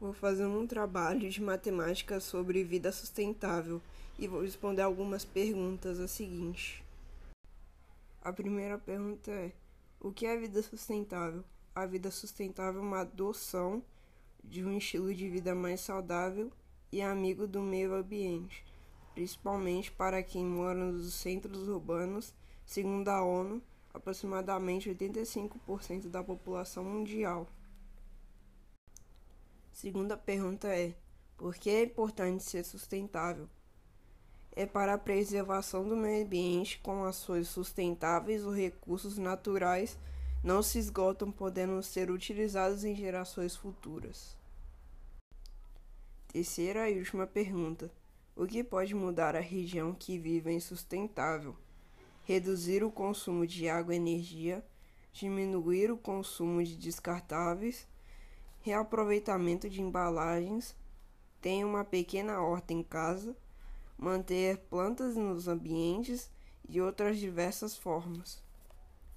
Vou fazer um trabalho de matemática sobre vida sustentável e vou responder algumas perguntas a seguinte. A primeira pergunta é: o que é vida sustentável? A vida sustentável é uma adoção de um estilo de vida mais saudável e amigo do meio ambiente, principalmente para quem mora nos centros urbanos, segundo a ONU, aproximadamente 85% da população mundial. Segunda pergunta é: por que é importante ser sustentável? É para a preservação do meio ambiente com ações sustentáveis, os recursos naturais não se esgotam, podendo ser utilizados em gerações futuras. Terceira e última pergunta: o que pode mudar a região que vive em sustentável? Reduzir o consumo de água e energia, diminuir o consumo de descartáveis reaproveitamento de embalagens, ter uma pequena horta em casa, manter plantas nos ambientes e outras diversas formas.